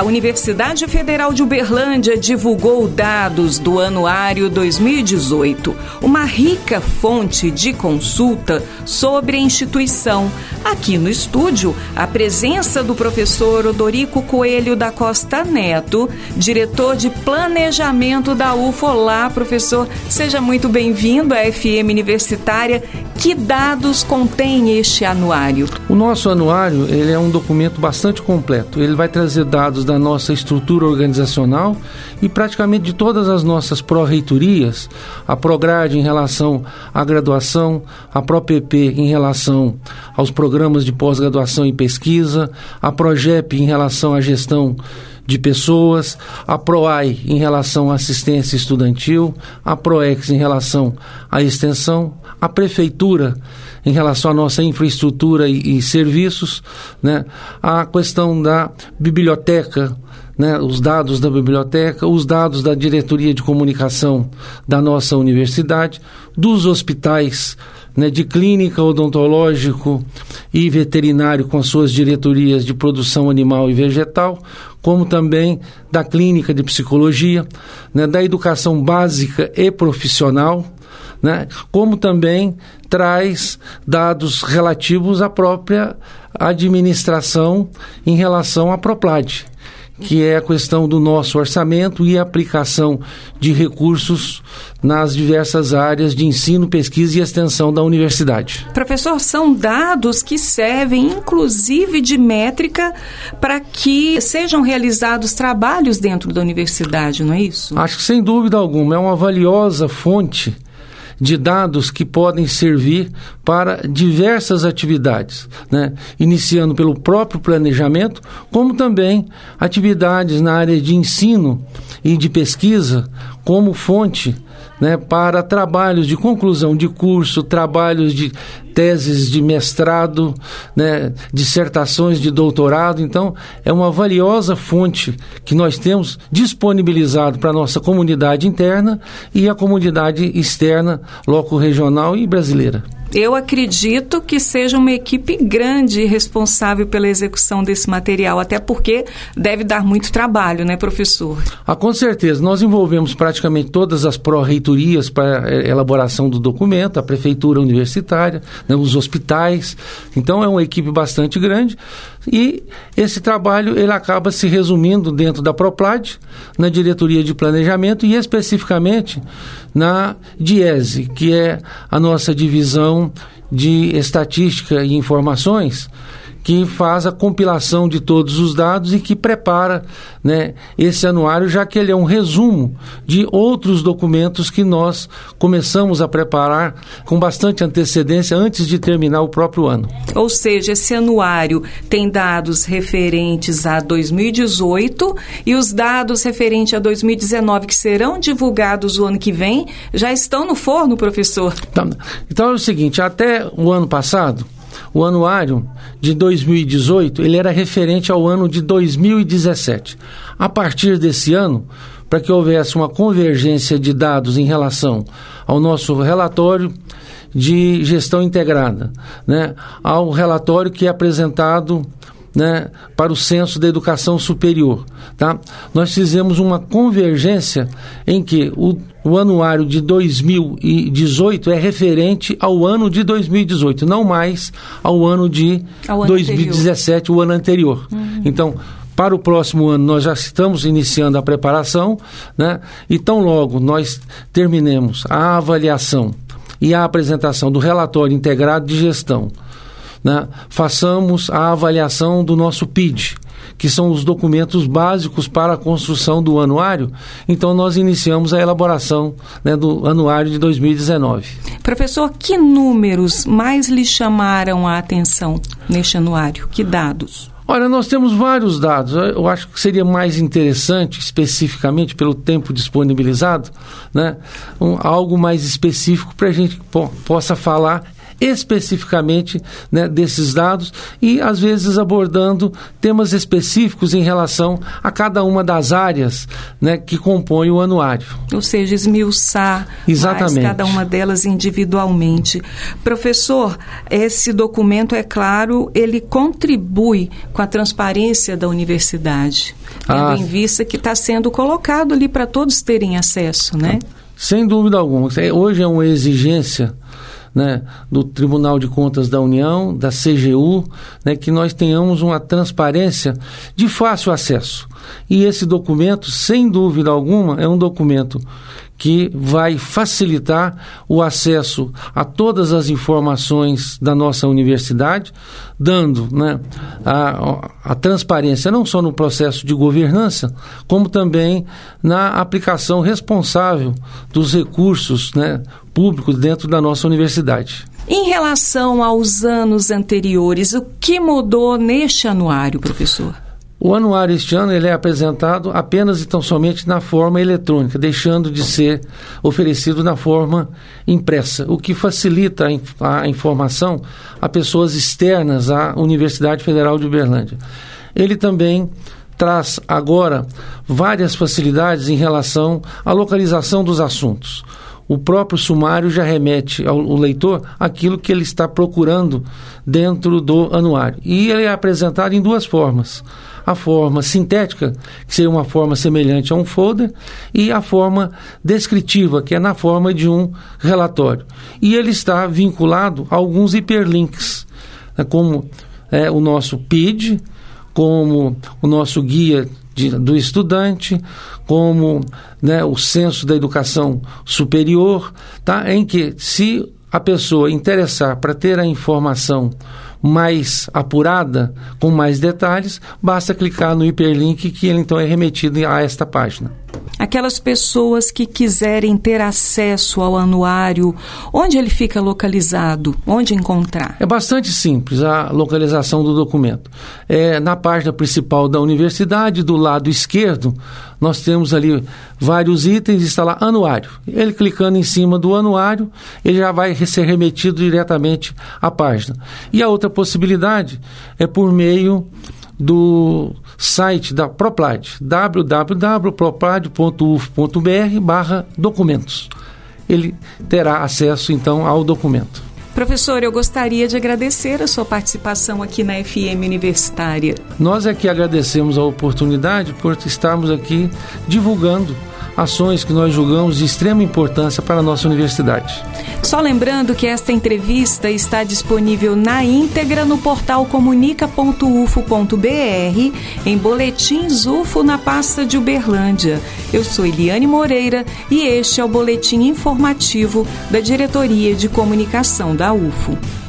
A Universidade Federal de Uberlândia divulgou dados do Anuário 2018, uma rica fonte de consulta sobre a instituição. Aqui no estúdio, a presença do professor Odorico Coelho da Costa Neto, diretor de planejamento da UFO. Olá, professor, seja muito bem-vindo à FM Universitária. Que dados contém este anuário? O nosso anuário ele é um documento bastante completo. Ele vai trazer dados da nossa estrutura organizacional e praticamente de todas as nossas pró-reitorias, a Prograde em relação à graduação, a ProPP em relação aos programas de pós-graduação e pesquisa, a Progep em relação à gestão de pessoas, a PROAI em relação à assistência estudantil, a PROEX em relação à extensão, a Prefeitura em relação à nossa infraestrutura e, e serviços, né? a questão da biblioteca, né? os dados da biblioteca, os dados da diretoria de comunicação da nossa universidade, dos hospitais né, de clínica odontológico e veterinário com suas diretorias de produção animal e vegetal, como também da clínica de psicologia, né, da educação básica e profissional, né, como também traz dados relativos à própria administração em relação à Proplad que é a questão do nosso orçamento e aplicação de recursos nas diversas áreas de ensino, pesquisa e extensão da universidade. Professor, são dados que servem inclusive de métrica para que sejam realizados trabalhos dentro da universidade, não é isso? Acho que sem dúvida alguma é uma valiosa fonte de dados que podem servir para diversas atividades, né? iniciando pelo próprio planejamento, como também atividades na área de ensino e de pesquisa como fonte né, para trabalhos de conclusão de curso, trabalhos de teses de mestrado, né, dissertações de doutorado. Então, é uma valiosa fonte que nós temos disponibilizado para a nossa comunidade interna e a comunidade externa, loco regional e brasileira. Eu acredito que seja uma equipe grande responsável pela execução desse material, até porque deve dar muito trabalho, né, professor? Ah, com certeza. Nós envolvemos praticamente todas as pró-reitorias para a elaboração do documento, a prefeitura universitária, né, os hospitais. Então, é uma equipe bastante grande e esse trabalho ele acaba se resumindo dentro da Proplad, na diretoria de planejamento e especificamente na DIESE, que é a nossa divisão de estatística e informações, que faz a compilação de todos os dados e que prepara né, esse anuário, já que ele é um resumo de outros documentos que nós começamos a preparar com bastante antecedência antes de terminar o próprio ano. Ou seja, esse anuário tem dados referentes a 2018 e os dados referentes a 2019 que serão divulgados o ano que vem já estão no forno, professor? Então, então é o seguinte, até o ano passado o anuário de 2018 ele era referente ao ano de 2017. A partir desse ano, para que houvesse uma convergência de dados em relação ao nosso relatório de gestão integrada, né, ao relatório que é apresentado né, para o censo da educação superior. Tá? Nós fizemos uma convergência em que o, o anuário de 2018 é referente ao ano de 2018, não mais ao ano de ao 2017, anterior. o ano anterior. Uhum. Então, para o próximo ano, nós já estamos iniciando a preparação, né? e tão logo nós terminemos a avaliação e a apresentação do relatório integrado de gestão né, façamos a avaliação do nosso PID, que são os documentos básicos para a construção do anuário. Então, nós iniciamos a elaboração né, do anuário de 2019. Professor, que números mais lhe chamaram a atenção neste anuário? Que dados? Olha, nós temos vários dados. Eu acho que seria mais interessante, especificamente pelo tempo disponibilizado, né, um, algo mais específico para a gente po possa falar especificamente né, desses dados e às vezes abordando temas específicos em relação a cada uma das áreas né, que compõem o anuário. Ou seja, esmiuçar Exatamente. cada uma delas individualmente. Professor, esse documento, é claro, ele contribui com a transparência da universidade, tendo ah. em vista que está sendo colocado ali para todos terem acesso, né? Sem dúvida alguma. Hoje é uma exigência né, do Tribunal de Contas da União, da CGU, né, que nós tenhamos uma transparência de fácil acesso. E esse documento, sem dúvida alguma, é um documento que vai facilitar o acesso a todas as informações da nossa universidade, dando né, a, a transparência não só no processo de governança, como também na aplicação responsável dos recursos né, públicos dentro da nossa universidade. Em relação aos anos anteriores, o que mudou neste anuário, professor? O anuário este ano ele é apresentado apenas e tão somente na forma eletrônica, deixando de ser oferecido na forma impressa, o que facilita a, informação a pessoas externas à Universidade Federal de Uberlândia. Ele também traz agora várias facilidades em relação à localização dos assuntos. O próprio sumário já remete ao, ao leitor aquilo que ele está procurando dentro do anuário. E ele é apresentado em duas formas a forma sintética, que seria uma forma semelhante a um folder, e a forma descritiva, que é na forma de um relatório. E ele está vinculado a alguns hiperlinks, né, como é, o nosso PID, como o nosso guia de, do estudante, como né, o censo da educação superior, tá? em que se a pessoa interessar para ter a informação mais apurada, com mais detalhes, basta clicar no hiperlink que ele então é remetido a esta página. Aquelas pessoas que quiserem ter acesso ao anuário, onde ele fica localizado? Onde encontrar? É bastante simples a localização do documento. É na página principal da universidade, do lado esquerdo, nós temos ali vários itens, está lá anuário. Ele clicando em cima do anuário, ele já vai ser remetido diretamente à página. E a outra possibilidade é por meio do site da Proplad, www.proplad.uf.br barra documentos. Ele terá acesso então ao documento. Professor, eu gostaria de agradecer a sua participação aqui na FM Universitária. Nós é que agradecemos a oportunidade por estarmos aqui divulgando ações que nós julgamos de extrema importância para a nossa universidade. Só lembrando que esta entrevista está disponível na íntegra no portal comunica.ufo.br, em boletins UFO na pasta de Uberlândia. Eu sou Eliane Moreira e este é o boletim informativo da Diretoria de Comunicação da UFO.